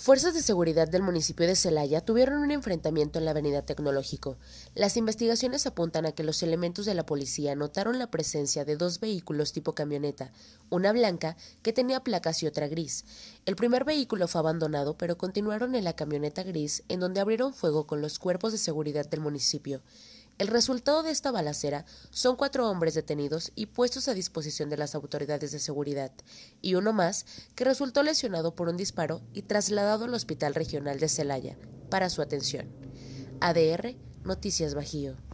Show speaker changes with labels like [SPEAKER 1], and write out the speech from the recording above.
[SPEAKER 1] Fuerzas de seguridad del municipio de Celaya tuvieron un enfrentamiento en la avenida Tecnológico. Las investigaciones apuntan a que los elementos de la policía notaron la presencia de dos vehículos tipo camioneta, una blanca que tenía placas y otra gris. El primer vehículo fue abandonado, pero continuaron en la camioneta gris, en donde abrieron fuego con los cuerpos de seguridad del municipio. El resultado de esta balacera son cuatro hombres detenidos y puestos a disposición de las autoridades de seguridad, y uno más que resultó lesionado por un disparo y trasladado al Hospital Regional de Celaya para su atención. ADR Noticias Bajío.